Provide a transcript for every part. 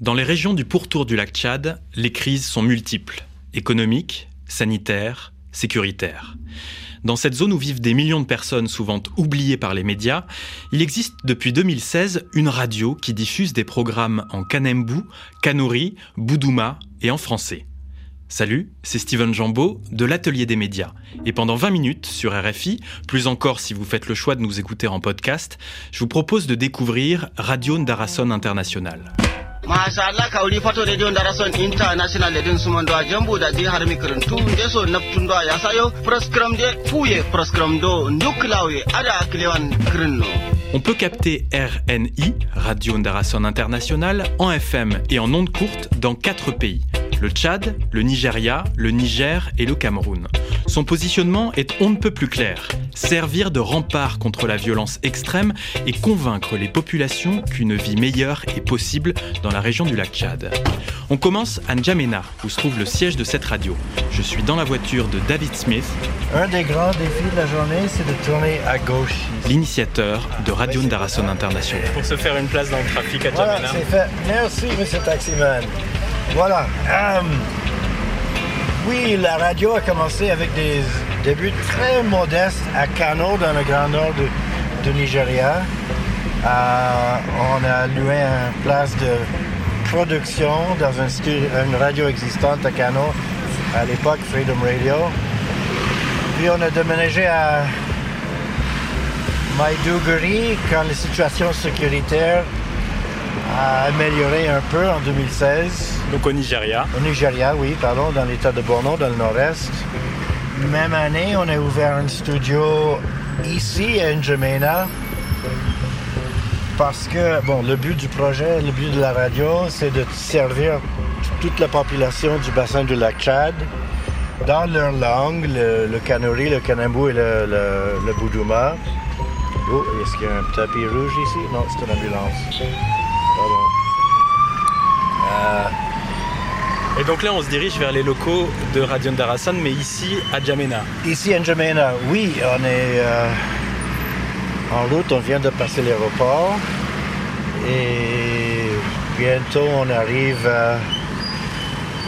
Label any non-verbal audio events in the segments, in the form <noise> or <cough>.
Dans les régions du pourtour du lac Tchad, les crises sont multiples, économiques, sanitaires, sécuritaires. Dans cette zone où vivent des millions de personnes souvent oubliées par les médias, il existe depuis 2016 une radio qui diffuse des programmes en kanembu, kanuri, boudouma et en français. Salut, c'est Steven Jambeau de l'Atelier des médias. Et pendant 20 minutes sur RFI, plus encore si vous faites le choix de nous écouter en podcast, je vous propose de découvrir Radio Ndarason International. mashallah kawri fato radio darason international e ɗen sumandoa jambuɗa de har micrin tu nde so naftundoa yasayo proscram de fuuye proscram do dukkulawe ada kilewan crinno On peut capter RNI, Radio Ndarason International, en FM et en ondes courtes dans quatre pays le Tchad, le Nigeria, le Niger et le Cameroun. Son positionnement est on ne peut plus clair, servir de rempart contre la violence extrême et convaincre les populations qu'une vie meilleure est possible dans la région du lac Tchad. On commence à N'Djamena, où se trouve le siège de cette radio. Je suis dans la voiture de David Smith. Un des grands défis de la journée, c'est de tourner à gauche. L'initiateur de Radio Ndarason International. Pour se faire une place dans le trafic à Voilà, Djamena. c'est fait. Merci, monsieur Taximan. Voilà. euh, oui, la radio a commencé avec des débuts très modestes à Kano, dans le grand nord de, de Nigeria. Euh, on a loué une place de production dans un stu- une radio existante à Kano, à l'époque Freedom Radio. Puis on a déménagé à Maiduguri quand la situation sécuritaire a amélioré un peu en 2016. Donc au Nigeria. Au Nigeria, oui, pardon, dans l'état de Borno, dans le nord-est. Même année, on a ouvert un studio ici à N'Djamena. Parce que, bon, le but du projet, le but de la radio, c'est de servir toute la population du bassin du lac Tchad dans leur langue, le, le kanuri, le kanambu et le, le, le boudouma. Oh, est-ce qu'il y a un tapis rouge ici? Non, c'est une ambulance. Pardon. Euh, Et donc là, on se dirige vers les locaux de Radio Ndarasan, mais ici à Djamena. Ici à N'Djamena, oui, on est euh, en route, on vient de passer l'aéroport et bientôt on arrive euh, à,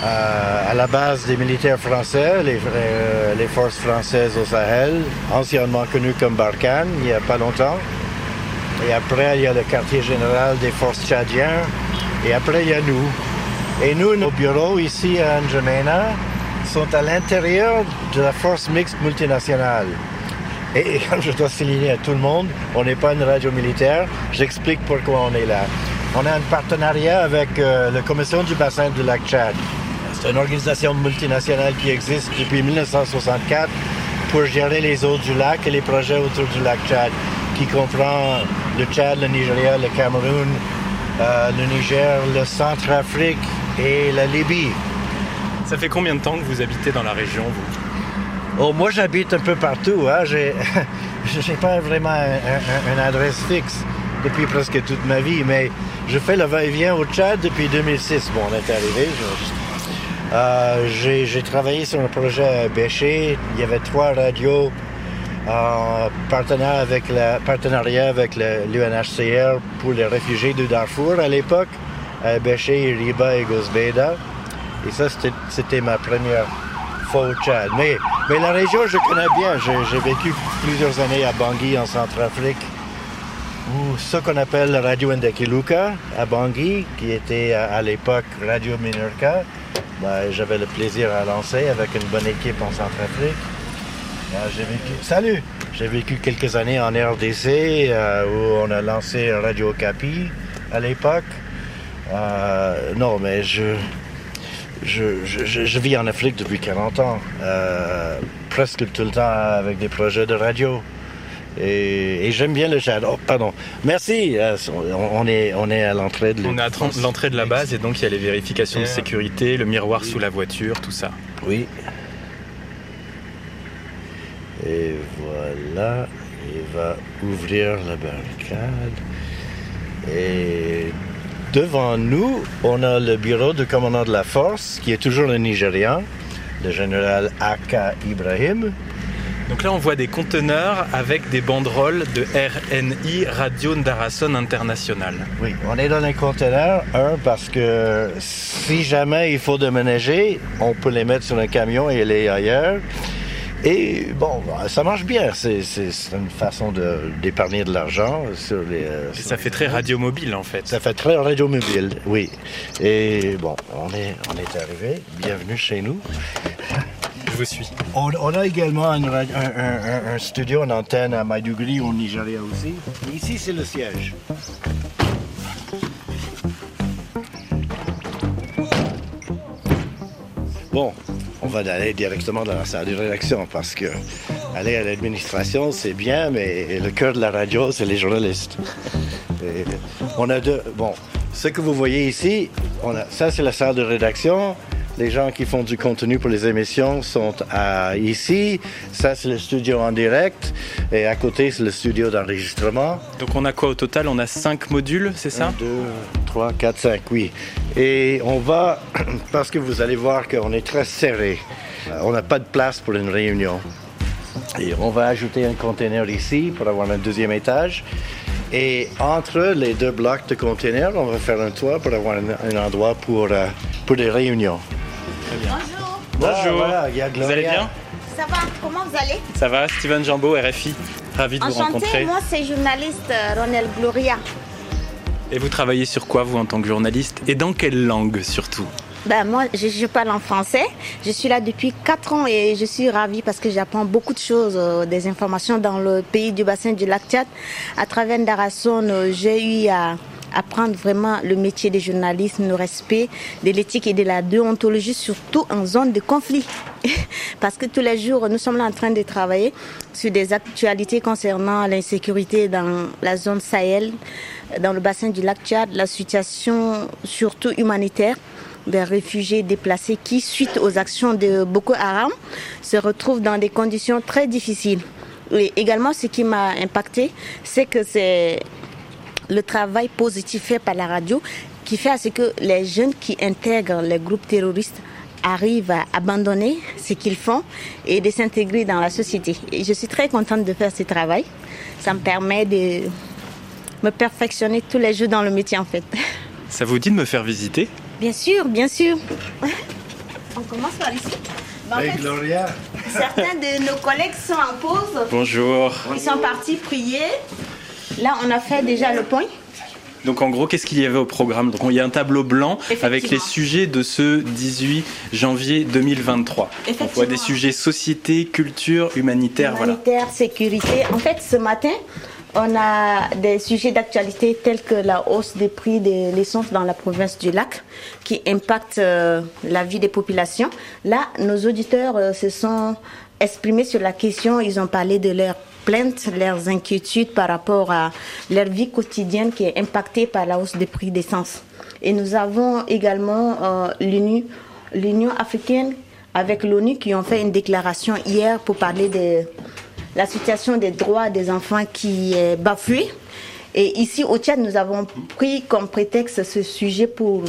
à la base des militaires français, les, euh, les forces françaises au Sahel, anciennement connues comme Barkhane, il n'y a pas longtemps. Et après, il y a le quartier général des forces tchadiens. Et après, il y a nous. Et nous, nos bureaux ici à N'Djamena sont à l'intérieur de la force mixte multinationale. Et, et comme je dois souligner à tout le monde, on n'est pas une radio militaire. J'explique pourquoi on est là. On a un partenariat avec euh, la Commission du bassin du lac Tchad. C'est une organisation multinationale qui existe depuis 1964 pour gérer les eaux du lac et les projets autour du lac Tchad, qui comprend le Tchad, le Nigeria, le Cameroun, euh, le Niger, le Centrafrique et la Libye. Ça fait combien de temps que vous habitez dans la région, vous? Oh, moi, j'habite un peu partout. Hein. J'ai, <laughs> j'ai pas vraiment un- un- une adresse fixe depuis presque toute ma vie, mais je fais le va-et-vient au Tchad depuis 2006. Bon, on est arrivé. je- Euh, j'ai, travaillé sur un projet à Béché. Il y avait trois radios en partenariat avec, partenariat avec l'UNHCR pour les réfugiés de Darfour à l'époque, à Béché, Riba et Gosbeda. Et ça, c'était, ma première fois au Tchad. Mais, la région, je connais bien. J'ai, vécu plusieurs années à Bangui, en Centrafrique, ou ce qu'on appelle la Radio Ndekiluka à Bangui, qui était à, à l'époque Radio Minorca. Ben, j'avais le plaisir à lancer avec une bonne équipe en Centrafrique. Vécu... Salut! J'ai vécu quelques années en RDC euh, où on a lancé Radio Capi à l'époque. Euh, non, mais je, je- je vis en Afrique depuis 40 ans, euh, presque tout le temps avec des projets de radio. Et, et j'aime bien le Tchad. Oh, pardon. Merci. euh, on, est, on est à l'entrée de On est à l'entrée de la base et donc il y a les vérifications de sécurité, le miroir sous la voiture, tout ça. Oui. Et voilà, il va ouvrir la barricade. Et devant nous, on a le bureau du commandant de la force, qui est toujours le Nigérian, le général Aka Ibrahim. Donc là, on voit des conteneurs avec des banderoles de RNI, Radio Ndarason International. Oui, on est dans les conteneurs, un, parce que si jamais il faut déménager, on peut les mettre sur un camion et aller ailleurs. Et bon, ça marche bien. C'est une façon d'épargner de, l'argent sur les. Euh, ça fait très radio mobile en fait. Ça fait très radio mobile, oui. Et bon, on est, on est arrivé. Bienvenue chez nous. On, a également un, studio, en antenne à Maiduguri, au Nigeria aussi. ici, c'est le siège. Bon, on va aller directement dans la salle de rédaction parce que aller à l'administration, c'est bien, mais le cœur de la radio, c'est les journalistes. on a deux. Bon, ce que vous voyez ici, ça, c'est la salle de rédaction. Les gens qui font du contenu pour les émissions sont à, ici. Ça, c'est le studio en direct. Et à côté, c'est le studio d'enregistrement. Donc on a quoi au total? On a cinq modules, c'est ça? 2, 3, 4, 5, oui. Et on va, <clears throat> parce que vous allez voir qu'on est très serré. Euh, on n'a pas de place pour une réunion. Et on va ajouter un conteneur ici pour avoir un deuxième étage. Et entre les deux blocs de conteneurs, on va faire un toit pour avoir un, endroit pour, euh, pour des réunions. Bonjour. Bonjour. vous allez bien Ça va, comment vous allez? Ça va, Steven Jambo, RFI. Ravi de vous rencontrer. Moi, c'est journaliste euh, Ronel Gloria. Et vous travaillez sur quoi, vous, en tant que journaliste? Et dans quelle langue, surtout? Ben moi, je, parle en français. Je suis là depuis 4 ans et je suis ravie parce que j'apprends beaucoup de choses, euh, des informations dans le pays du bassin du lac Tchad. À travers Darason, euh, j'ai eu à apprendre vraiment le métier des journalistes, le respect de l'éthique et de la déontologie, surtout en zone de conflit. <laughs> Parce que tous les jours, nous sommes là en train de travailler sur des actualités concernant l'insécurité dans la zone Sahel, dans le bassin du lac Tchad, la situation surtout humanitaire des réfugiés déplacés qui, suite aux actions de Boko Haram, se retrouvent dans des conditions très difficiles. Et également, ce qui m'a impacté, c'est que c'est le travail positif fait par la radio qui fait à ce que les jeunes qui intègrent les groupes terroristes arrivent à abandonner ce qu'ils font et de s'intégrer dans la société. Et je suis très contente de faire ce travail. Ça me permet de me perfectionner tous les jours dans le métier en fait. Ça vous dit de me faire visiter? Bien sûr, bien sûr. On commence par ici. hey, Gloria. Certains de nos collègues sont en pause. Bonjour. Ils sont partis prier. Là, on a fait déjà le point. Donc en gros, qu'est-ce qu'il y avait au programme Donc il y a un tableau blanc avec les sujets de ce 18 janvier 2023. On voit des sujets société, culture, humanitaire, humanitaire, sécurité. En fait, ce matin, on a des sujets d'actualité tels que la hausse des prix de l'essence dans la province du lac qui impacte euh, la vie des populations. Là, nos auditeurs euh, se sont exprimés sur la question, ils ont parlé de leurs plaintes, leurs inquiétudes par rapport à leur vie quotidienne qui est impactée par la hausse des prix d'essence. Et nous avons également euh, l'Union africaine avec l'ONU qui ont fait une déclaration hier pour parler de la situation des droits des enfants qui est bafouée. Et ici au Tchad, nous avons pris comme prétexte ce sujet pour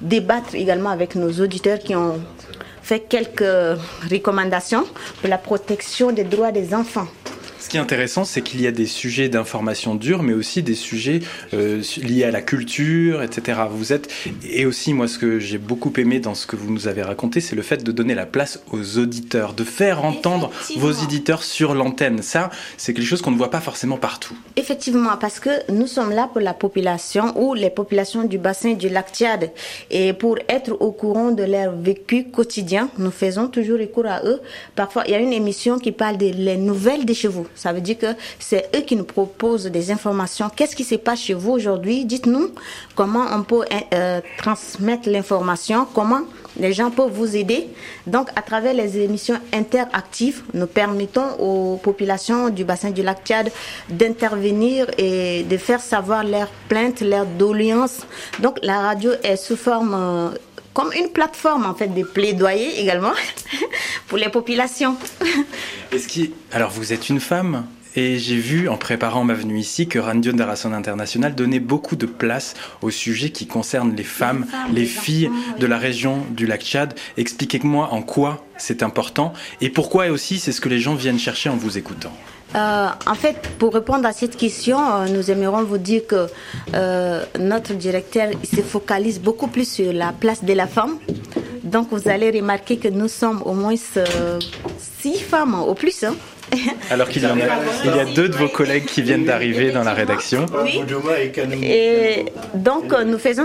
débattre également avec nos auditeurs qui ont fait quelques recommandations pour la protection des droits des enfants. Ce qui est intéressant, c'est qu'il y a des sujets d'information dure, mais aussi des sujets euh, liés à la culture, etc. Vous êtes et aussi moi, ce que j'ai beaucoup aimé dans ce que vous nous avez raconté, c'est le fait de donner la place aux auditeurs, de faire entendre vos éditeurs sur l'antenne. Ça, c'est quelque chose qu'on ne voit pas forcément partout. Effectivement, parce que nous sommes là pour la population ou les populations du bassin du lac Tchad et pour être au courant de leur vécu quotidien, nous faisons toujours recours à eux. Parfois, il y a une émission qui parle des les nouvelles des chevaux. Ça veut dire que c'est eux qui nous proposent des informations. Qu'est-ce qui se passe chez vous aujourd'hui? Dites-nous comment on peut euh, transmettre l'information, comment les gens peuvent vous aider. Donc, à travers les émissions interactives, nous permettons aux populations du bassin du lac Tchad d'intervenir et de faire savoir leurs plaintes, leurs doléances. Donc, la radio est sous forme euh, comme une plateforme en fait de plaidoyer également <laughs> pour les populations. <laughs> Est-ce qui alors vous êtes une femme Et j'ai vu en préparant ma venue ici que Radio Darason International donnait beaucoup de place aux sujets qui concernent les femmes, les, filles de la région du lac Tchad. Expliquez-moi en quoi c'est important et pourquoi aussi c'est ce que les gens viennent chercher en vous écoutant. Euh, en fait, pour répondre à cette question, euh, nous aimerions vous dire que euh, notre directeur se focalise beaucoup plus sur la place de la femme. Donc, vous allez remarquer que nous sommes au moins six femmes au plus. Hein. <laughs> Alors qu'il y, a, il y a deux de vos collègues qui viennent d'arriver dans la rédaction. Oui. Et donc, nous faisons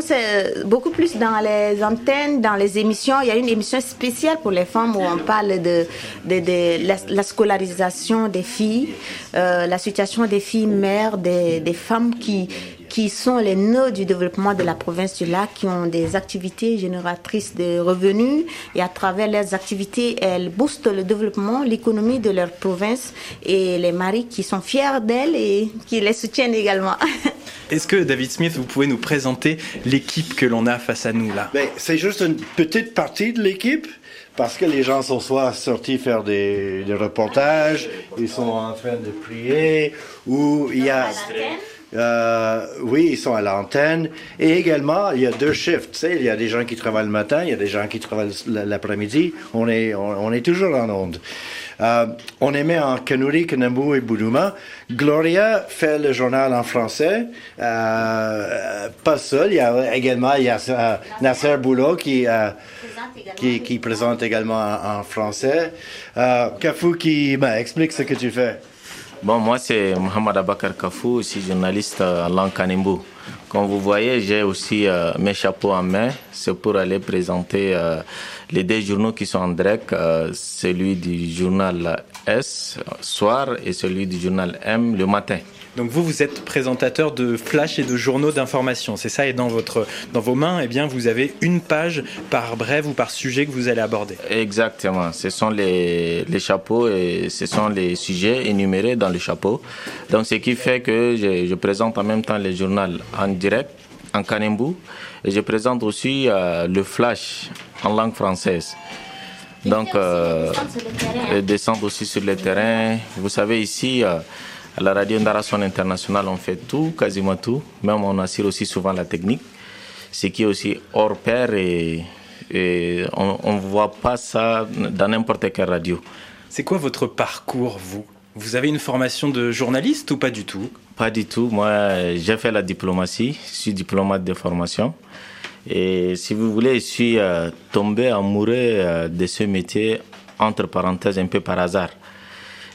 beaucoup plus dans les antennes, dans les émissions. Il y a une émission spéciale pour les femmes où on parle de, de, la, scolarisation des filles, euh, la situation des filles mères, des, des femmes qui, qui sont les nœuds du développement de la province du lac, qui ont des activités génératrices de revenus. Et à travers leurs activités, elles boostent le développement, l'économie de leur province et les maris qui sont fiers d'elles et qui les soutiennent également. <laughs> Est-ce que David Smith, vous pouvez nous présenter l'équipe que l'on a face à nous là? Ben, C'est juste une petite partie de l'équipe parce que les gens sont soit sortis faire des, des reportages, ils sont en train de prier, ou il y a... Euh, oui, ils sont à l'antenne. Et également, il y a deux shifts. Il y a des gens qui travaillent le matin, il y a des gens qui travaillent l'après-midi. On est, on, est toujours en onde. Euh, on émet en Kanuri, Kanambu et Boudouma. Gloria fait le journal en français. Euh, pas seul, il y a également il y a, euh, Nasser Boulot qui, qui, présente également en, français. Kafou qui ben, explique ce que tu fais. Bon, moi, c'est Mohamed Abakar Kafou, aussi journaliste en langue Kanimbu. Comme vous voyez, j'ai aussi euh, mes chapeaux en main. C'est pour aller présenter euh, les deux journaux qui sont en direct, euh, celui du journal S soir et celui du journal M le matin. Donc vous, vous êtes présentateur de flash et de journaux d'information, c'est ça? Et dans, votre, dans vos mains, eh bien, vous avez une page par brève ou par sujet que vous allez aborder Exactement. Ce sont les, les chapeaux et ce sont les sujets énumérés dans le chapeau. Donc ce qui fait que je, je présente en même temps les journaux en direct, en Kanembu, et je présente aussi euh, le flash en langue française. Donc, euh, descendre aussi sur le terrain. Vous savez, ici, euh, à la radio Ndarason International, on fait tout, quasiment tout. Même on assure aussi souvent la technique, ce qui est aussi hors pair et, on ne voit pas ça dans n'importe quelle radio. C'est quoi votre parcours, vous? Vous avez une formation de journaliste ou pas du tout? Pas du tout. Moi, j'ai fait la diplomatie. Je suis diplomate de formation. Et si vous voulez, je suis euh, tombé amoureux euh, de ce métier, entre parenthèses, un peu par hasard.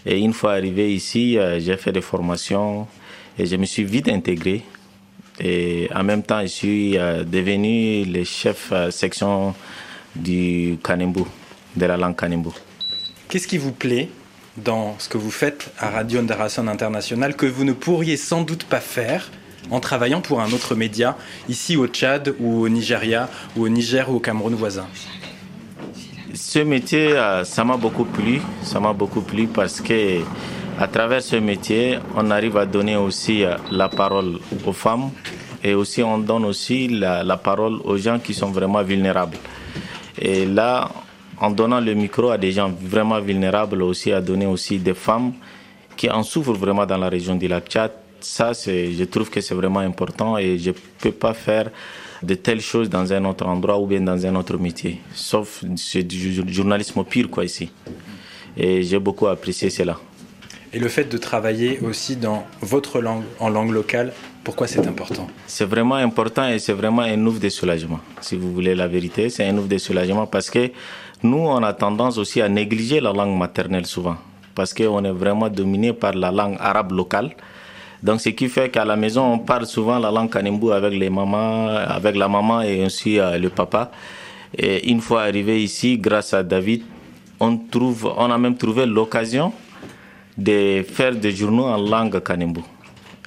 Et une fois arrivé ici, euh, j'ai fait des formations et je me suis vite intégré. Et en même temps, je suis euh, devenu le chef section du Kanembu, de la langue Kanembu. Qu'est-ce qui vous plaît dans ce que vous faites à Radio Ndarason International que vous ne pourriez sans doute pas faire en travaillant pour un autre média, ici au Tchad ou au Nigeria ou au Niger ou au Cameroun voisin ce métier, euh, ça m'a beaucoup plu. Ça m'a beaucoup plu parce que à travers ce métier, on arrive à donner aussi euh, la parole aux femmes et aussi on donne aussi la, parole aux gens qui sont vraiment vulnérables. Et là, en donnant le micro à des gens vraiment vulnérables, aussi à donner aussi des femmes qui en souffrent vraiment dans la région du lac Tchad, ça, je trouve que c'est vraiment important et je peux pas faire de telles choses dans un autre endroit ou bien dans un autre métier. Sauf c'est du journalisme pur quoi ici. Et j'ai beaucoup apprécié cela. Et le fait de travailler aussi dans votre langue, en langue locale, pourquoi c'est important? C'est vraiment important et c'est vraiment un ouf de soulagement. Si vous voulez la vérité, c'est un ouf de soulagement parce que nous, on a tendance aussi à négliger la langue maternelle souvent. Parce qu'on est vraiment dominé par la langue arabe locale. Donc, ce qui fait qu'à la maison, on parle souvent la langue Kanembu avec les mamans, avec la maman et aussi euh, le papa. Et une fois arrivé ici, grâce à David, on trouve, on a même trouvé l'occasion de faire des journaux en langue Kanembu.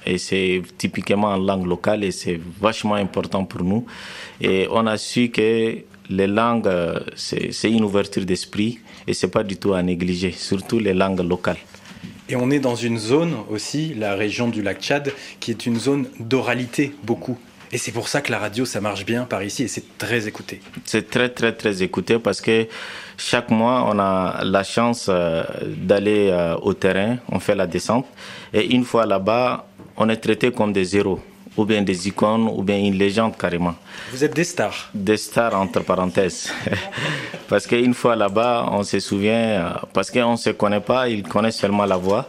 Et c'est typiquement en langue locale et c'est vachement important pour nous. Et on a su que les langues, euh, c'est une ouverture d'esprit et c'est pas du tout à négliger, surtout les langues locales. Et on est dans une zone aussi, la région du lac Tchad, qui est une zone d'oralité beaucoup. Et c'est pour ça que la radio, ça marche bien par ici et c'est très écouté. C'est très, très, très écouté parce que chaque mois, on a la chance euh, d'aller euh, au terrain, on fait la descente. Et une fois là-bas, on est traité comme des héros, ou bien des icônes, ou bien une légende carrément. Vous êtes des stars Des stars, entre parenthèses. <laughs> parce qu'une fois là-bas, on se souvient, euh, parce qu'on ne se connaît pas, ils connaissent seulement la voix.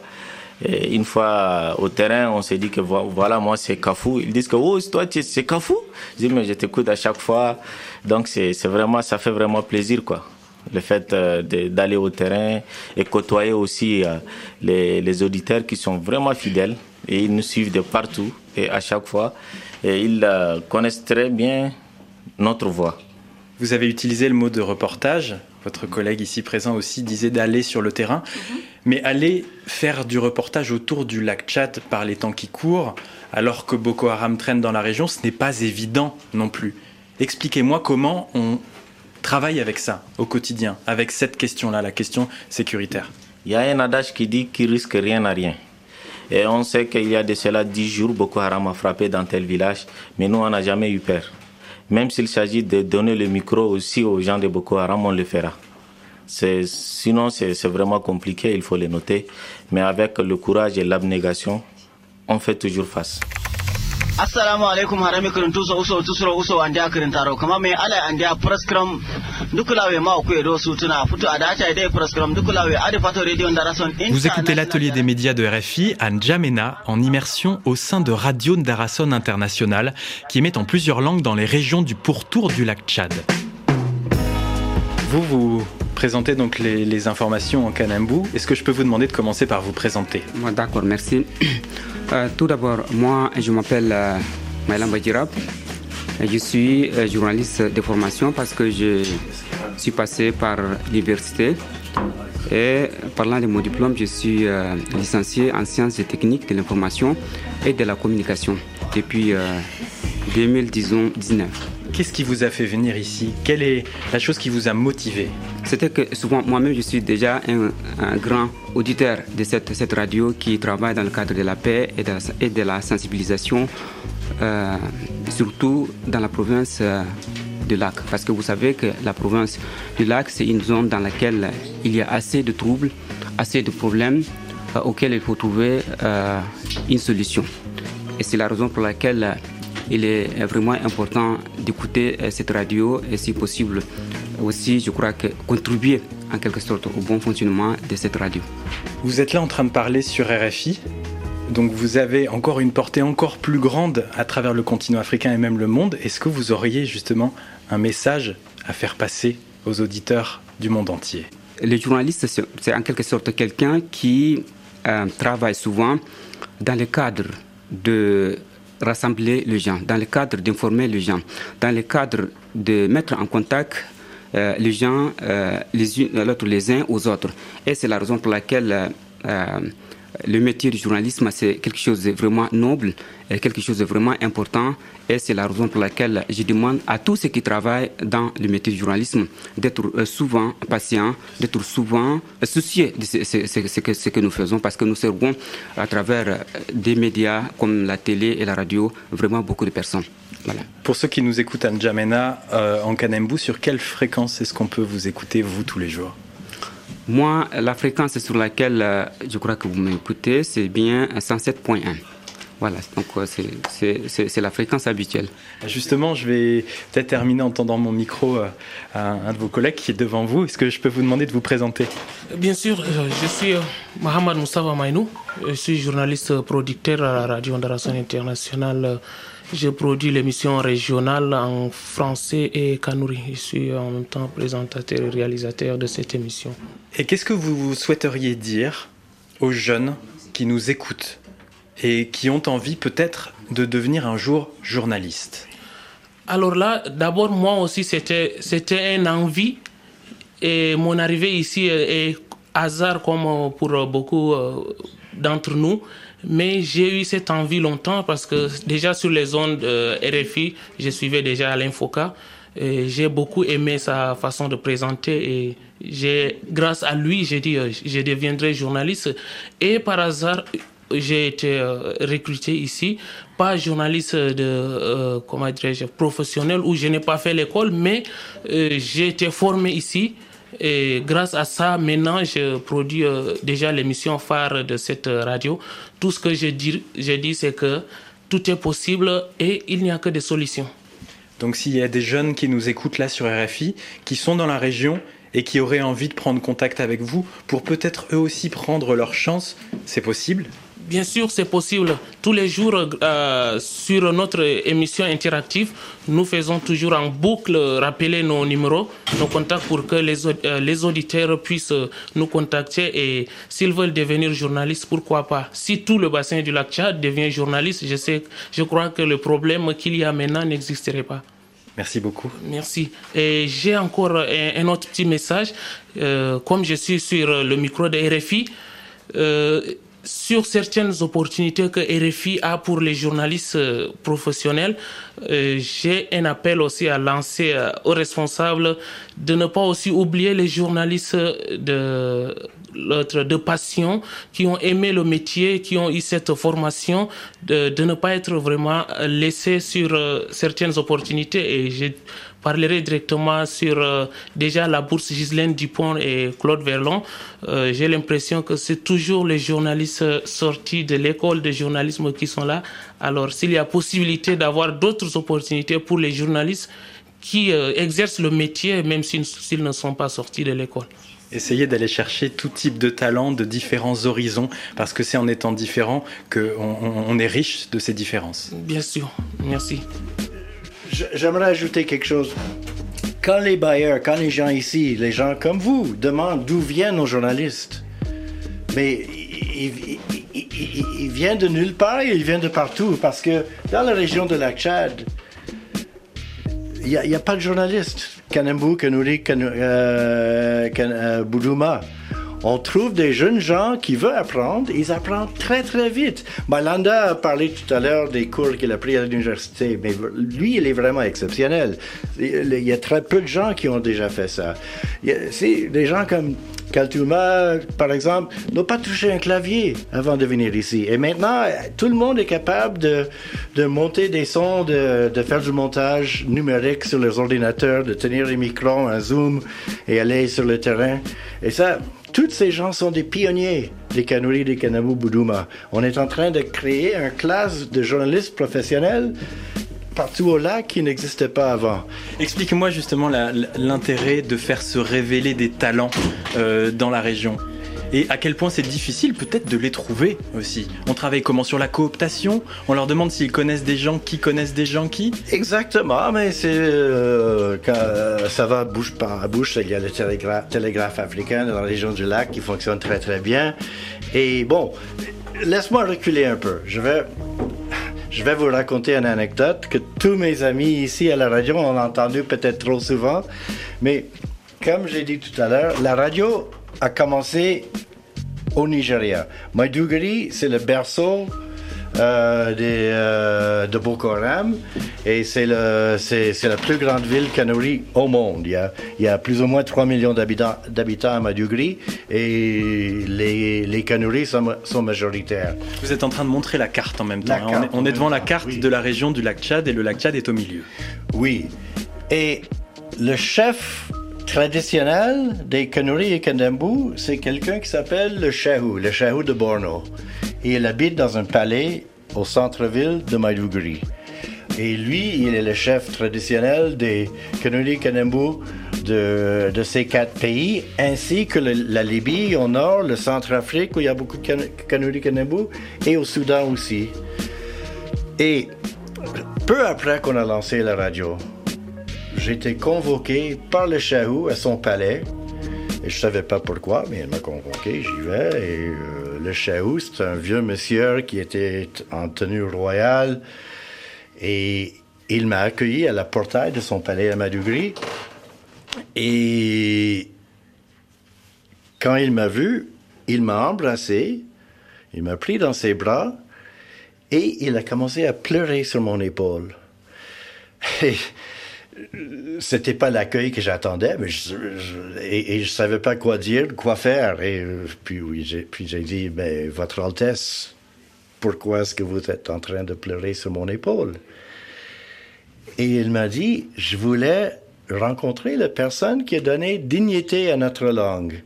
Et une fois au terrain, on s'est dit que voilà, moi c'est Kafou. Ils disent que oh, toi c'est Kafou? Je dis mais je t'écoute à chaque fois. Donc c'est vraiment, ça fait vraiment plaisir quoi. Le fait euh, d'aller au terrain et côtoyer aussi euh, les, les auditeurs qui sont vraiment fidèles et ils nous suivent de partout et à chaque fois et ils euh, connaissent très bien notre voix. Vous avez utilisé le mot de reportage. Votre collègue ici présent aussi disait d'aller sur le terrain. Mhm. Mais aller faire du reportage autour du lac Tchad par les temps qui courent, alors que Boko Haram traîne dans la région, ce n'est pas évident non plus. Expliquez-moi comment on travaille avec ça au quotidien, avec cette question-là, la question sécuritaire. Il y a un adage qui dit qu'il risque rien à rien. Et on sait qu'il y a de cela dix jours, Boko Haram a frappé dans tel village, mais nous, on n'a jamais eu peur. Même s'il s'agit de donner le micro aussi aux gens de Boko Haram, on le fera. Sinon, c'est vraiment compliqué, il faut le noter. Mais avec le courage et l'abnégation, on fait toujours face. Assalamu alaikum harami kirin tuso uso tusuro uso ande akirin taro. Kama me ala ande praskram dukulawe ma ku edo sutuna. Futu adacha ide praskram dukulawe ade fato radio ndarason Vous écoutez l'atelier des médias de RFI à N'Djamena en immersion au sein de Radio Ndarason International qui émet en plusieurs langues dans les régions du pourtour du lac Tchad. Vous vous présentez donc les, informations en Kanambou. Est-ce que je peux vous demander de commencer par vous présenter? D'accord, merci. <clears throat> Euh, tout d'abord, moi, je m'appelle euh, Maïlam Je suis euh, journaliste de formation parce que je suis passé par l'université. Et parlant de mon diplôme, je suis euh, licencié en sciences et techniques de l'information et de la communication depuis 2019. Qu'est-ce qui vous a fait venir ici? Quelle est la chose qui vous a motivé? C'était que souvent, moi-même, je suis déjà un, grand auditeur de cette, cette, radio qui travaille dans le cadre de la paix et de la, sensibilisation, euh, surtout dans la province euh, du lac. Parce que vous savez que la province du lac, c'est une zone dans laquelle il y a assez de troubles, assez de problèmes euh, auxquels il faut trouver une solution. Et c'est la raison pour laquelle il est vraiment important d'écouter euh, cette radio et si possible aussi, je crois que contribuer en quelque sorte au bon fonctionnement de cette radio. Vous êtes là en train de parler sur RFI, donc vous avez encore une portée encore plus grande à travers le continent africain et même le monde. Est-ce que vous auriez justement un message à faire passer aux auditeurs du monde entier? Le journaliste, c'est en quelque sorte quelqu'un qui euh, travaille souvent dans le cadre de rassembler les gens, dans le cadre d'informer les gens, dans le cadre de mettre en contact euh, les gens euh, les, les uns aux autres. Et c'est la raison pour laquelle euh, le métier du journalisme, c'est quelque chose de vraiment noble, et quelque chose de vraiment important. Et c'est la raison pour laquelle je demande à tous ceux qui travaillent dans le métier du journalisme d'être euh, souvent patients, d'être souvent soucieux de ce, que, ce, que, nous faisons, parce que nous servons à travers euh, des médias comme la télé et la radio vraiment beaucoup de personnes. Voilà. Pour ceux qui nous écoutent à N'Djamena, euh, en Kanembu, sur quelle fréquence est-ce qu'on peut vous écouter, vous, tous les jours? Moi, la fréquence sur laquelle euh, je crois que vous m'écoutez, c'est bien 107.1. Voilà, donc euh, c'est la fréquence habituelle. Justement, je vais peut-être terminer en tendant mon micro euh, à un de vos collègues qui est devant vous. Est-ce que je peux vous demander de vous présenter? Bien sûr, je suis Mohamed Moustapha Maïnou. Je suis journaliste producteur à la Radio Ondarason Internationale je produis l'émission régionale en français et kanouri. Je suis en même temps présentateur et réalisateur de cette émission. Et qu'est-ce que vous souhaiteriez dire aux jeunes qui nous écoutent? Et qui ont envie peut-être de devenir un jour journaliste Alors là, d'abord, moi aussi, c'était, une envie. Et mon arrivée ici est hasard comme pour beaucoup euh, d'entre nous. Mais j'ai eu cette envie longtemps parce que déjà sur les ondes de RFI, je suivais déjà Alain Foucault. J'ai beaucoup aimé sa façon de présenter et grâce à lui, j'ai dit, euh, je deviendrai journaliste. Et par hasard, j'ai été recruté ici, pas journaliste de comment dirais-je professionnel où je n'ai pas fait l'école, mais j'ai été formé ici. Et grâce à ça, maintenant, je produis déjà l'émission phare de cette radio. Tout ce que je dis, je dis c'est que tout est possible et il n'y a que des solutions. Donc s'il y a des jeunes qui nous écoutent là sur RFI, qui sont dans la région et qui auraient envie de prendre contact avec vous pour peut-être eux aussi prendre leur chance, c'est possible Bien sûr, c'est possible. Tous les jours, euh, sur notre émission interactive, nous faisons toujours en boucle rappeler nos numéros, nos contacts pour que les, euh, les auditeurs puissent nous contacter et s'ils veulent devenir journalistes, pourquoi pas. Si tout le bassin du lac Tchad devient journaliste, je, sais, je crois que le problème qu'il y a maintenant n'existerait pas. Merci beaucoup. Merci. Et j'ai encore un, autre petit message. Euh, comme je suis sur le micro de RFI, euh, sur certaines opportunités que RFI a pour les journalistes euh, professionnels, euh, j'ai un appel aussi à lancer euh, aux responsables de ne pas aussi oublier les journalistes de de passion qui ont aimé le métier, qui ont eu cette formation, de, de ne pas être vraiment laissés sur certaines opportunités. Et j'ai parlerai directement sur euh, déjà la bourse Ghislaine Dupont et Claude Verlon. Euh, j'ai l'impression que c'est toujours les journalistes sortis de l'école de journalisme qui sont là. Alors s'il y a possibilité d'avoir d'autres opportunités pour les journalistes qui euh, exercent le métier, même s'ils ne sont pas sortis de l'école. Essayez d'aller chercher tout type de talents de différents horizons, parce que c'est en étant différent qu'on on est riche de ces différences. Bien sûr, merci. J'aimerais ajouter quelque chose. Quand les bailleurs, quand les gens ici, les gens comme vous, demandent d'où viennent nos journalistes, mais ils, viennent de nulle part, ils viennent de partout, parce que dans la région de la Tchad, il n'y a, pas de journalistes. Kanembu, Kanouri, euh, euh, Boudouma on trouve des jeunes gens qui veulent apprendre, ils apprennent très très vite. Malanda a parlé tout à l'heure des cours qu'il a pris à l'université, mais lui, il est vraiment exceptionnel. Il y a très peu de gens qui ont déjà fait ça. C'est des gens comme Kaltuma, par exemple, n'ont pas touché un clavier avant de venir ici. Et maintenant, tout le monde est capable de, de monter des sons, de, de, faire du montage numérique sur les ordinateurs, de tenir les micros, un zoom et aller sur le terrain. Et ça, tous ces gens sont des pionniers des Kanuri, des Kanamu, Boudouma. On est en train de créer un classe de journalistes professionnels partout au lac qui n'existait pas avant. Explique-moi justement l'intérêt de faire se révéler des talents euh, dans la région et à quel point c'est difficile peut-être de les trouver aussi. On travaille comment sur la cooptation? On leur demande s'ils connaissent des gens qui connaissent des gens qui? Exactement, mais c'est euh, euh, ça va bouche par bouche. Il y a le télégraphe africain dans la région du lac qui fonctionne très très bien. Et bon, laisse-moi reculer un peu. Je vais je vais vous raconter une anecdote que tous mes amis ici à la radio ont entendu peut-être trop souvent. Mais comme j'ai dit tout à l'heure, la radio a commencé au Nigeria. Maiduguri, c'est le berceau euh, euh, de Boko Haram et c'est la plus grande ville Kanuri au monde. Il y, a, plus ou moins 3 millions d'habitants à Maiduguri et les, les Kanuri sont, majoritaires. Vous êtes en train de montrer la carte en même temps. Hein. on, est, devant la carte de la région du lac Tchad et le lac Tchad est au milieu. Oui. Et le chef traditionnel des Kanuri et Kandambu, c'est quelqu'un qui s'appelle le Shahou, le Shahou de Borno. Et il habite dans un palais au centre-ville de Maiduguri. Et lui, il est le chef traditionnel des Kanuri et Kandambu de, de, ces quatre pays, ainsi que la Libye au nord, le Centrafrique où il y a beaucoup de Kanuri et Kandambu, et au Soudan aussi. Et peu après qu'on a lancé la radio, j'ai été convoqué par le Chahou à son palais. Et je savais pas pourquoi, mais il m'a convoqué, j'y vais. Et euh, le Chahou, c'est un vieux monsieur qui était en tenue royale. Et il m'a accueilli à la portail de son palais à Madougri. Et quand il m'a vu, il m'a embrassé, il m'a pris dans ses bras et il a commencé à pleurer sur mon épaule. <laughs> c'était pas l'accueil que j'attendais, mais je, et, je savais pas quoi dire, quoi faire. Et puis oui, j'ai, puis j'ai dit, ben, Votre Altesse, pourquoi est-ce que vous êtes en train de pleurer sur mon épaule? Et il m'a dit, je voulais rencontrer la personne qui a donné dignité à notre langue.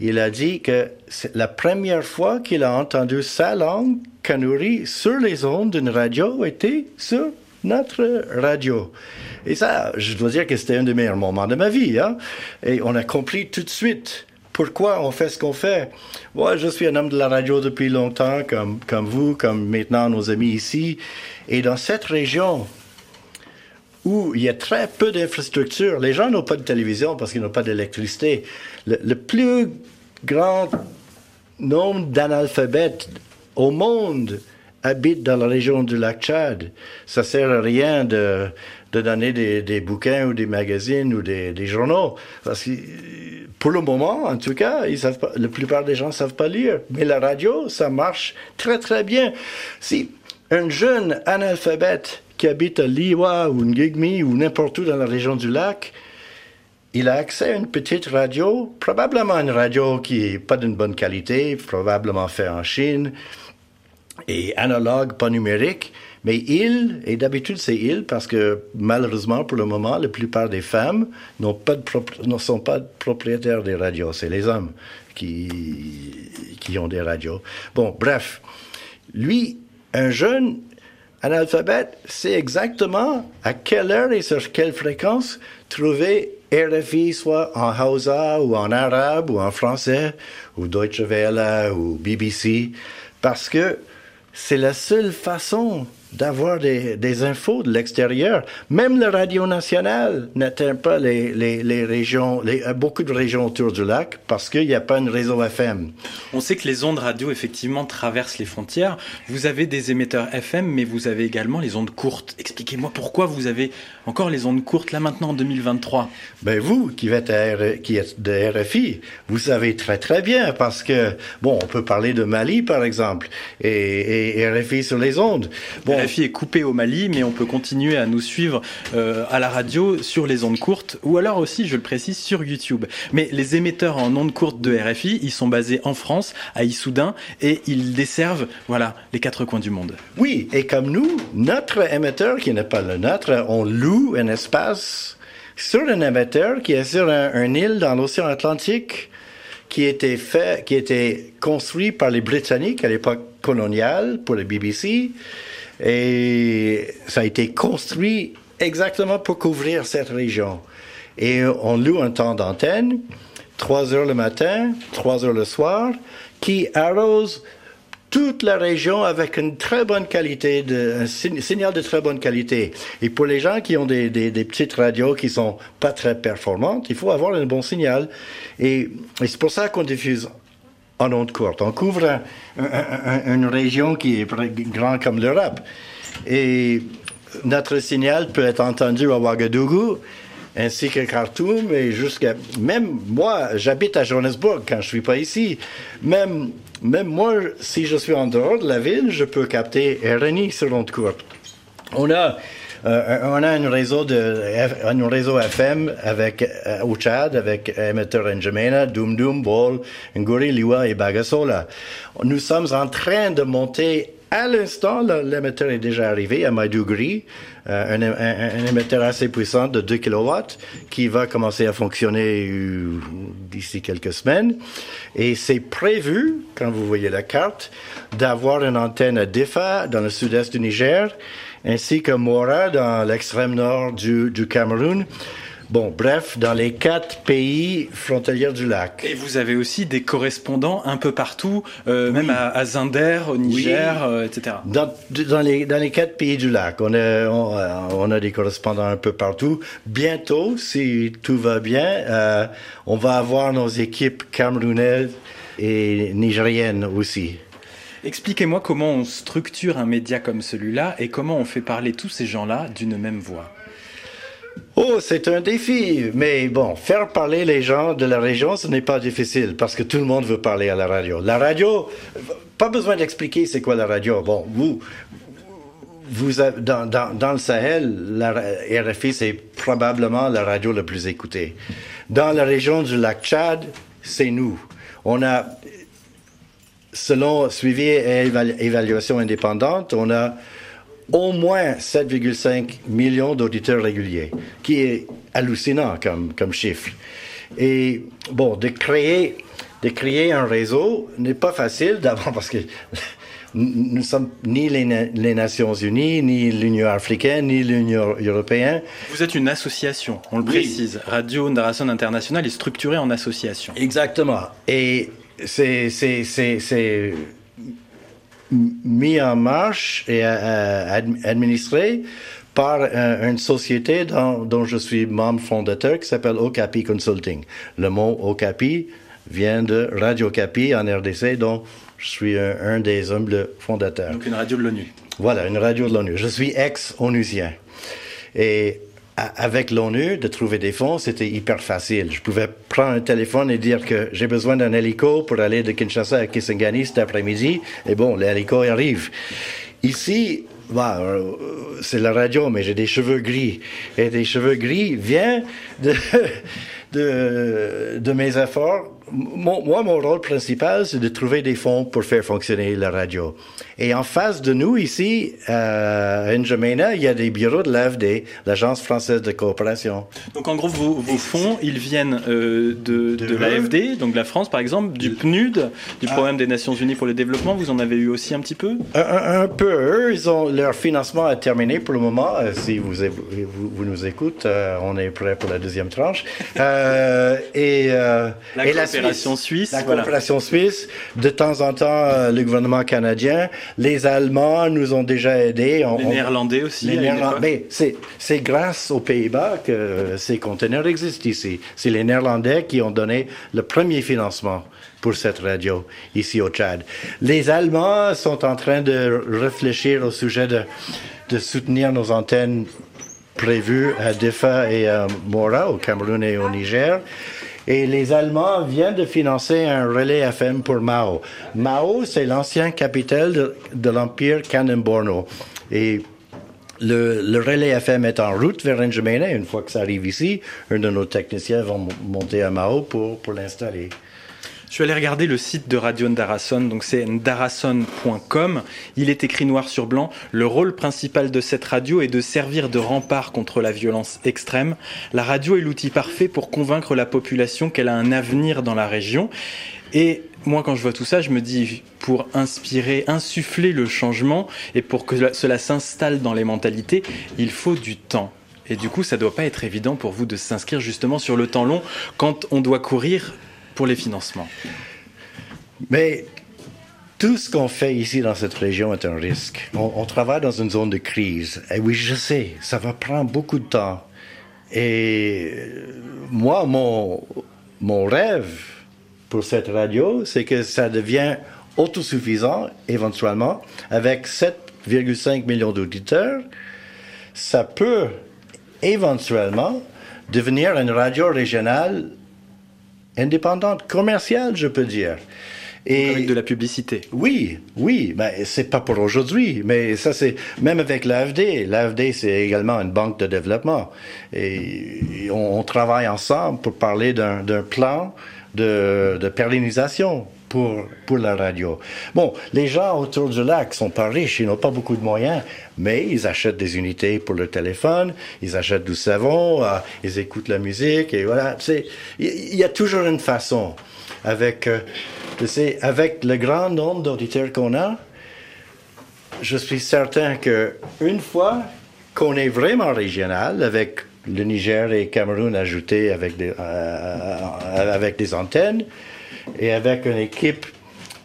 Il a dit que c'est la première fois qu'il a entendu sa langue kanuri sur les ondes d'une radio était sur notre radio. Et ça, je dois dire que c'était un des meilleurs moments de ma vie. Hein? Et on a compris tout de suite pourquoi on fait ce qu'on fait. Moi, je suis un homme de la radio depuis longtemps, comme, comme vous, comme maintenant nos amis ici. Et dans cette région, où il y a très peu d'infrastructures. Les gens n'ont pas de télévision parce qu'ils n'ont pas d'électricité. Le, plus grand nombre d'analphabètes au monde habitent dans la région du lac Tchad. Ça sert à rien de, de donner des, des, bouquins ou des magazines ou des, des, journaux. Parce que, pour le moment, en tout cas, ils savent pas, la plupart des gens ne savent pas lire. Mais la radio, ça marche très, très bien. Si un jeune analphabète qui habite à Liwa ou Ngigmi ou n'importe où dans la région du lac, il a accès à une petite radio, probablement une radio qui n'est pas d'une bonne qualité, probablement faite en Chine, et analogue, pas numérique, mais il, et d'habitude c'est il, parce que malheureusement pour le moment, la plupart des femmes n'ont pas de ne sont pas propriétaires des radios, c'est les hommes qui, qui ont des radios. Bon, bref, lui, un jeune analphabète, c'est exactement à quelle heure et sur quelle fréquence trouver RFI soit en Hausa ou en arabe ou en français ou Deutsche Welle ou BBC parce que c'est la seule façon d'avoir des, des, infos de l'extérieur. Même la radio nationale n'atteint pas les, les, les régions, les, euh, beaucoup de régions autour du lac parce qu'il n'y a pas un réseau FM. On sait que les ondes radio, effectivement, traversent les frontières. Vous avez des émetteurs FM, mais vous avez également les ondes courtes. Expliquez-moi pourquoi vous avez encore les ondes courtes là maintenant en 2023. Ben vous, qui êtes, à, qui êtes de RFI, vous savez très très bien parce que, bon, on peut parler de Mali par exemple et, et RFI sur les ondes. Bon, RFI est coupé au Mali, mais on peut continuer à nous suivre euh, à la radio sur les ondes courtes, ou alors aussi, je le précise, sur YouTube. Mais les émetteurs en ondes courtes de RFI, ils sont basés en France, à Issoudun, et ils desservent, voilà, les quatre coins du monde. Oui, et comme nous, notre émetteur, qui n'est pas le nôtre, on loue un espace sur un émetteur qui est sur un, île dans l'océan Atlantique qui était fait, construit par les Britanniques à l'époque coloniale pour le BBC et ça a été construit exactement pour couvrir cette région. Et on loue un temps d'antenne, 3 heures le matin, 3 heures le soir, qui arrose toute la région avec une très bonne qualité, un signal de très bonne qualité. Et pour les gens qui ont des, petites radios qui sont pas très performantes, il faut avoir un bon signal. Et c'est pour ça qu'on diffuse en ondes courtes. On couvre une région qui est grande comme l'Europe. Et notre signal peut être entendu à Ouagadougou, ainsi que Khartoum, et jusqu'à... Même moi, j'habite à Johannesburg quand je suis pas ici. Même, moi, si je suis en dehors de la ville, je peux capter RNI sur ondes courtes. On a on a un réseau de un réseau FM avec euh, au Tchad avec émetteur N'Djamena, Doum Doum, Bol, Nguri, Liwa et Bagasola. Nous sommes en train de monter à l'instant, l'émetteur est déjà arrivé à Maiduguri, euh, un, un, émetteur assez puissant de 2 kW qui va commencer à fonctionner d'ici quelques semaines. Et c'est prévu, quand vous voyez la carte, d'avoir une antenne à Defa dans le sud-est du Niger ainsi que Mora dans l'extrême nord du, du Cameroun. Bon, bref, dans les quatre pays frontaliers du lac. Et vous avez aussi des correspondants un peu partout, euh, même à, à, Zinder, au Niger, euh, etc. Dans, dans, les, dans les quatre pays du lac, on a, on, on, a des correspondants un peu partout. Bientôt, si tout va bien, euh, on va avoir nos équipes camerounaises et nigériennes aussi. Expliquez-moi comment on structure un média comme celui-là et comment on fait parler tous ces gens-là d'une même voix. Oh, c'est un défi, mais bon, faire parler les gens de la région, ce n'est pas difficile parce que tout le monde veut parler à la radio. La radio, pas besoin d'expliquer c'est quoi la radio. Bon, vous, vous dans, dans, le Sahel, la RFI, c'est probablement la radio la plus écoutée. Dans la région du lac Tchad, c'est nous. On a selon suivi et évaluation indépendante, on a au moins 7,5 millions d'auditeurs réguliers, qui est hallucinant comme, comme chiffre. Et bon, de créer, de créer un réseau n'est pas facile <laughs> d'abord parce que nous sommes ni les, Nations Unies, ni l'Union africaine, ni l'Union européenne. Vous êtes une association, on le précise. Radio Ndarason International est structurée en association. Exactement. Et c'est mis en marche et euh, administré par une société dont, dont, je suis membre fondateur qui s'appelle Okapi Consulting. Le mot Okapi vient de Radio Capi en RDC, dont je suis un, des humbles fondateurs. Donc une radio de l'ONU. Voilà, une radio de l'ONU. Je suis ex-onusien. Et avec l'ONU, de trouver des fonds, c'était hyper facile. Je pouvais prendre un téléphone et dire que j'ai besoin d'un hélico pour aller de Kinshasa à Kisangani cet après-midi. Et bon, l'hélico arrive. Ici, bah, c'est la radio, mais j'ai des cheveux gris. Et des cheveux gris viennent de, <laughs> de, de mes efforts moi, mon rôle principal, c'est de trouver des fonds pour faire fonctionner la radio. Et en face de nous, ici, euh, à N'Djamena, il y a des bureaux de l'AFD, l'Agence française de coopération. Donc en gros, vos, vos fonds, ils viennent euh, de, de, l'AFD, donc la France par exemple, du PNUD, du ah. Programme des Nations Unies pour le développement. Vous en avez eu aussi un petit peu? Un, peu. Eux, ils ont, leur financement a terminé pour le moment. Euh, si vous, vous, nous écoutez, on est prêt pour la deuxième tranche. et, la et la coopération suisse. La coopération suisse. De temps en temps, euh, le gouvernement canadien. Les Allemands nous ont déjà aidés. les Néerlandais aussi. Les Néerlandais. C'est grâce aux Pays-Bas que ces conteneurs existent ici. C'est les Néerlandais qui ont donné le premier financement pour cette radio ici au Tchad. Les Allemands sont en train de réfléchir au sujet de, de soutenir nos antennes prévues à Defa et à Mora, au Cameroun et au Niger. Et les Allemands viennent de financer un relais FM pour Mao. Mao, c'est l'ancien capitale de, l'empire Kanem-Borno. Et le, relais FM est en route vers N'Djamena. Une fois que ça arrive ici, un de nos techniciens va monter à Mao pour, pour l'installer. Je suis allé regarder le site de Radio Ndarason, donc c'est ndarason.com. Il est écrit noir sur blanc. Le rôle principal de cette radio est de servir de rempart contre la violence extrême. La radio est l'outil parfait pour convaincre la population qu'elle a un avenir dans la région. Et moi, quand je vois tout ça, je me dis, pour inspirer, insuffler le changement et pour que cela s'installe dans les mentalités, il faut du temps. Et du coup, ça ne doit pas être évident pour vous de s'inscrire justement sur le temps long quand on doit courir les financements. Mais tout ce qu'on fait ici dans cette région est un risque. On, travaille dans une zone de crise. Et oui, je sais, ça va prendre beaucoup de temps. Et moi, mon, mon rêve pour cette radio, c'est que ça devienne autosuffisant éventuellement avec 7,5 millions d'auditeurs. Ça peut éventuellement devenir une radio régionale indépendante, commerciale, je peux dire. Et avec de la publicité. Oui, oui, mais c'est pas pour aujourd'hui, mais ça c'est même avec l'AFD. L'AFD c'est également une banque de développement et on, travaille ensemble pour parler d'un plan de, de pérennisation pour, la radio. Bon, les gens autour du lac sont pas riches, ils n'ont pas beaucoup de moyens, mais ils achètent des unités pour le téléphone, ils achètent du savon, euh, ils écoutent la musique, et voilà. Il y, a toujours une façon. Avec, euh, avec le grand nombre d'auditeurs qu'on a, je suis certain que une fois qu'on est vraiment régional, avec le Niger et Cameroun ajoutés avec des, euh, avec des antennes, et avec une équipe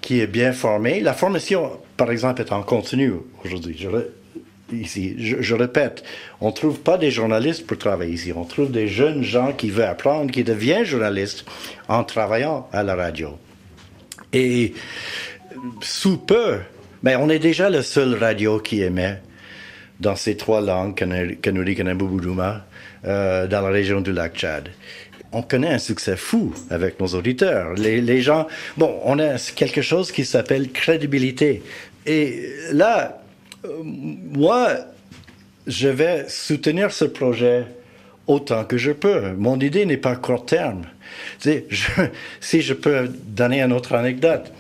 qui est bien formée. La formation, par exemple, est en continu aujourd'hui. Je, je, répète, on ne trouve pas des journalistes pour travailler ici. On trouve des jeunes gens qui veulent apprendre, qui deviennent journalistes en travaillant à la radio. Et sous peu, mais ben, on est déjà le seul radio qui émet dans ces trois langues, Kanuri, Kanabubuduma, euh, dans la région du lac Tchad on connaît un succès fou avec nos auditeurs. Les, gens, bon, on a quelque chose qui s'appelle crédibilité. Et là, euh, moi, je vais soutenir ce projet autant que je peux. Mon idée n'est pas court terme. <laughs> si je peux donner une autre anecdote.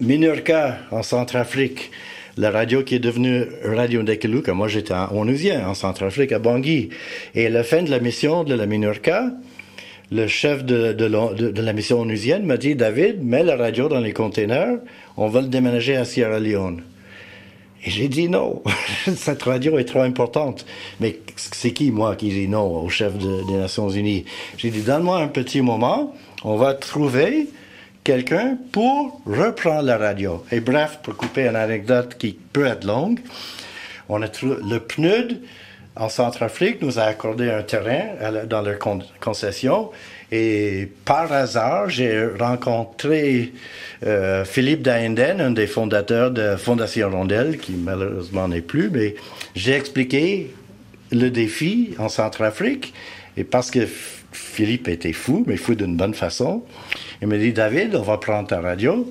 Minurka en Centrafrique, la radio qui est devenue Radio Ndekeluka. Moi, j'étais en Onusien, en Centrafrique, à Bangui. Et à la fin de la mission de la Minurka, le chef de, la mission onusienne m'a dit, David, mets la radio dans les containers, on va le déménager à Sierra Leone. Et j'ai dit non, <laughs> cette radio est trop importante. Mais c'est qui, moi, qui dit non au chef des Nations Unies? J'ai dit, donne-moi un petit moment, on va trouver quelqu'un pour reprendre la radio. Et bref, pour couper une anecdote qui peut être longue, on a le PNUD en Centrafrique nous a accordé un terrain dans leur concession et par hasard, j'ai rencontré euh, Philippe Daenden, un des fondateurs de Fondation Rondelle, qui malheureusement n'est plus, mais j'ai expliqué le défi en Centrafrique et parce que Philippe était fou, mais fou d'une bonne façon, il m'a dit David, on va prendre ta radio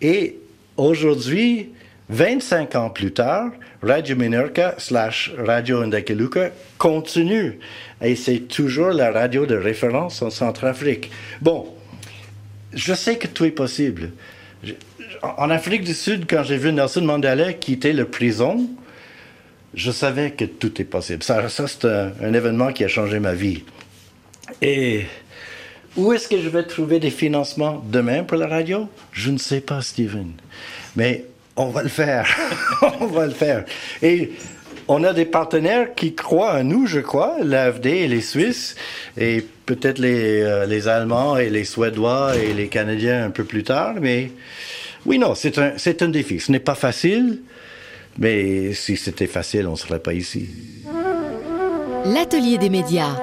et aujourd'hui, 25 ans plus tard, Radio Minorca slash Radio Ndakeluka continue. Et c'est toujours la radio de référence en Centrafrique. Bon, je sais que tout est possible. En Afrique du Sud, quand j'ai vu Nelson Mandela quitter la prison, je savais que tout est possible. Ça, c'est un, événement qui a changé ma vie. Et où est-ce que je vais trouver des financements demain pour la radio? Je ne sais pas, Steven. Mais on va le faire. <laughs> on va le faire. Et on a des partenaires qui croient en nous, je crois, l'AFD et les Suisses, et peut-être les, euh, les Allemands et les Suédois et les Canadiens un peu plus tard. Mais oui, non, c'est un, c'est un défi. Ce n'est pas facile, mais si c'était facile, on ne serait pas ici. L'atelier des médias.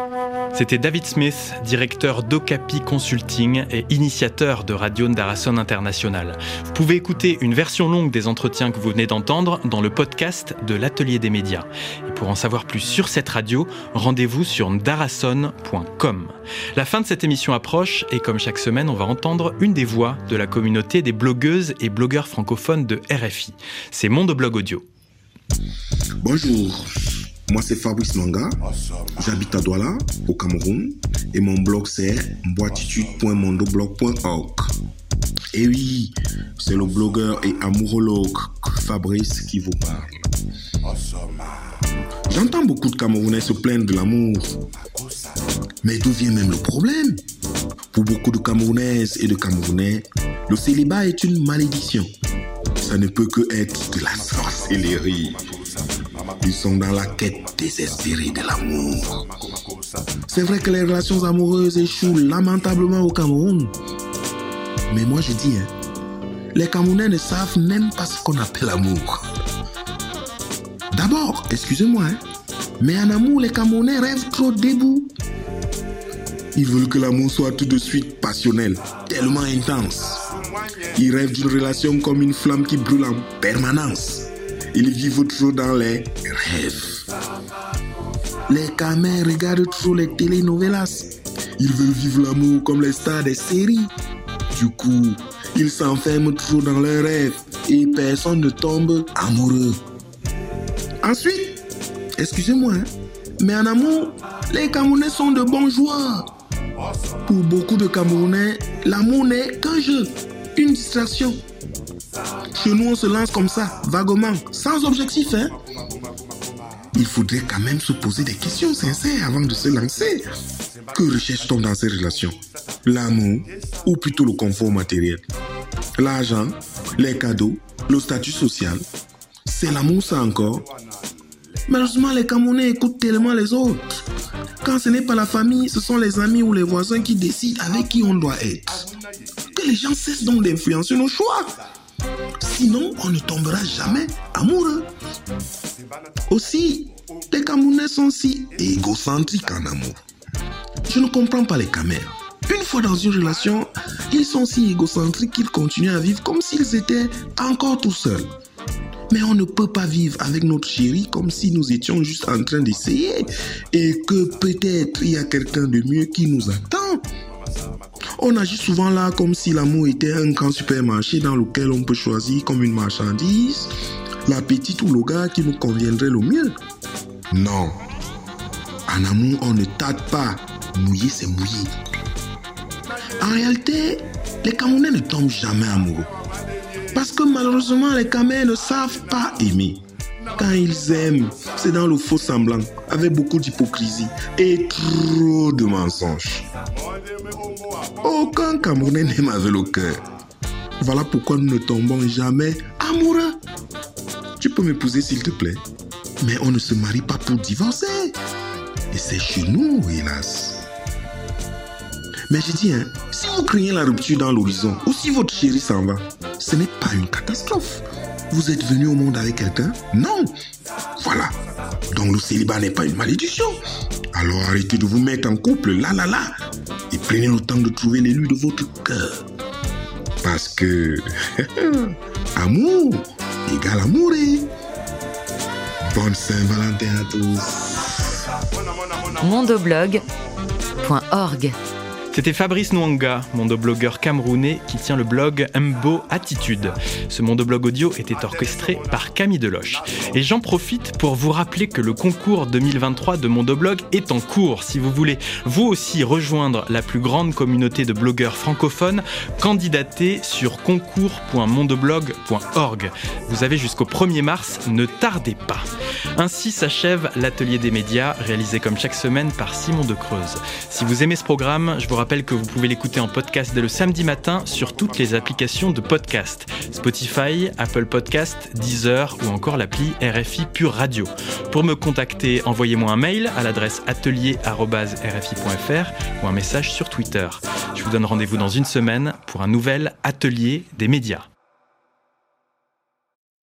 C'était David Smith, directeur d'Ocapi Consulting et initiateur de Radio Ndarason International. Vous pouvez écouter une version longue des entretiens que vous venez d'entendre dans le podcast de l'Atelier des médias. Et pour en savoir plus sur cette radio, rendez-vous sur ndarason.com. La fin de cette émission approche et comme chaque semaine, on va entendre une des voix de la communauté des blogueuses et blogueurs francophones de RFI. C'est Monde Blog Audio. Bonjour. Moi, c'est Fabrice Manga. J'habite à Douala, au Cameroun. Et mon blog, c'est boititude.mondoblog.org. Et oui, c'est le blogueur et amourologue Fabrice qui vous parle. J'entends beaucoup de Camerounais se plaindre de l'amour. Mais d'où vient même le problème? Pour beaucoup de Camerounaises et de Camerounais, le célibat est une malédiction. Ça ne peut que être de la sorcellerie. Ils sont dans la quête désespérée de l'amour. C'est vrai que les relations amoureuses échouent lamentablement au Cameroun. Mais moi je dis, hein, les Camerounais ne savent même pas ce qu'on appelle amour. D'abord, excusez-moi, hein, mais en amour, les Camerounais rêvent trop debout. Ils veulent que l'amour soit tout de suite passionnel, tellement intense. Ils rêvent d'une relation comme une flamme qui brûle en permanence. Ils vivent trop dans les rêves. Les camers regardent trop les telenovelas. Ils veulent vivre l'amour comme les stars des séries. Du coup, ils s'enferment trop dans leurs rêves et personne ne tombe amoureux. Ensuite, excusez-moi, hein, mais en amour, les Camerounais sont de bons joueurs. Pour beaucoup de Camerounais, l'amour n'est qu'un jeu, une distraction. Chez nous, on se lance comme ça, vaguement, sans objectif. Hein? Il faudrait quand même se poser des questions sincères avant de se lancer. Que recherche-t-on dans ces relations? L'amour ou plutôt le confort matériel? L'argent, les cadeaux, le statut social? C'est l'amour ça encore? Malheureusement, les Camerounais écoutent tellement les autres. Quand ce n'est pas la famille, ce sont les amis ou les voisins qui décident avec qui on doit être. Que les gens cessent donc d'influencer nos choix. Sinon, on ne tombera jamais amoureux. Aussi, les Camerounais sont si égocentriques en amour. Je ne comprends pas les Camères. Une fois dans une relation, ils sont si égocentriques qu'ils continuent à vivre comme s'ils étaient encore tout seuls. Mais on ne peut pas vivre avec notre chérie comme si nous étions juste en train d'essayer et que peut-être il y a quelqu'un de mieux qui nous attend. On agit souvent là comme si l'amour était un grand supermarché dans lequel on peut choisir comme une marchandise la petite ou le gars qui nous conviendrait le mieux. Non. En amour, on ne tâte pas. Mouiller, c'est mouiller. En réalité, les Camerounais ne tombent jamais amoureux. Parce que malheureusement, les Camerounais ne savent pas aimer. Quand ils aiment, c'est dans le faux semblant, avec beaucoup d'hypocrisie et trop de mensonges. Aucun Camerounais n'aime avec le cœur. Voilà pourquoi nous ne tombons jamais amoureux. Tu peux m'épouser s'il te plaît. Mais on ne se marie pas pour divorcer. Et c'est chez nous, hélas. Mais je dis, hein, si vous craignez la rupture dans l'horizon, ou si votre chérie s'en va, ce n'est pas une catastrophe. Vous êtes venu au monde avec quelqu'un Non. Voilà. Donc le célibat n'est pas une malédiction. Alors arrêtez de vous mettre en couple, là, là, là. Et prenez le temps de trouver l'élu de votre cœur. Parce que <laughs> amour égale amour. Bonne Saint-Valentin à tous. mondoblog.org C'était Fabrice Nwanga, mondoblogueur camerounais qui tient le blog Mbo Attitude. Ce mondoblog audio était orchestré par Camille Deloche. Et j'en profite pour vous rappeler que le concours 2023 de Mondoblog est en cours. Si vous voulez vous aussi rejoindre la plus grande communauté de blogueurs francophones, candidatez sur concours.mondoblog.org. Vous avez jusqu'au 1er mars, ne tardez pas. Ainsi s'achève l'atelier des médias, réalisé comme chaque semaine par Simon de Creuse. Si vous aimez ce programme, je vous rappelle que vous pouvez l'écouter en podcast dès le samedi matin sur toutes les applications de podcast Spotify, Apple Podcast, Deezer ou encore l'appli RFI Pure Radio. Pour me contacter, envoyez-moi un mail à l'adresse atelier.rfi.fr ou un message sur Twitter. Je vous donne rendez-vous dans une semaine pour un nouvel atelier des médias.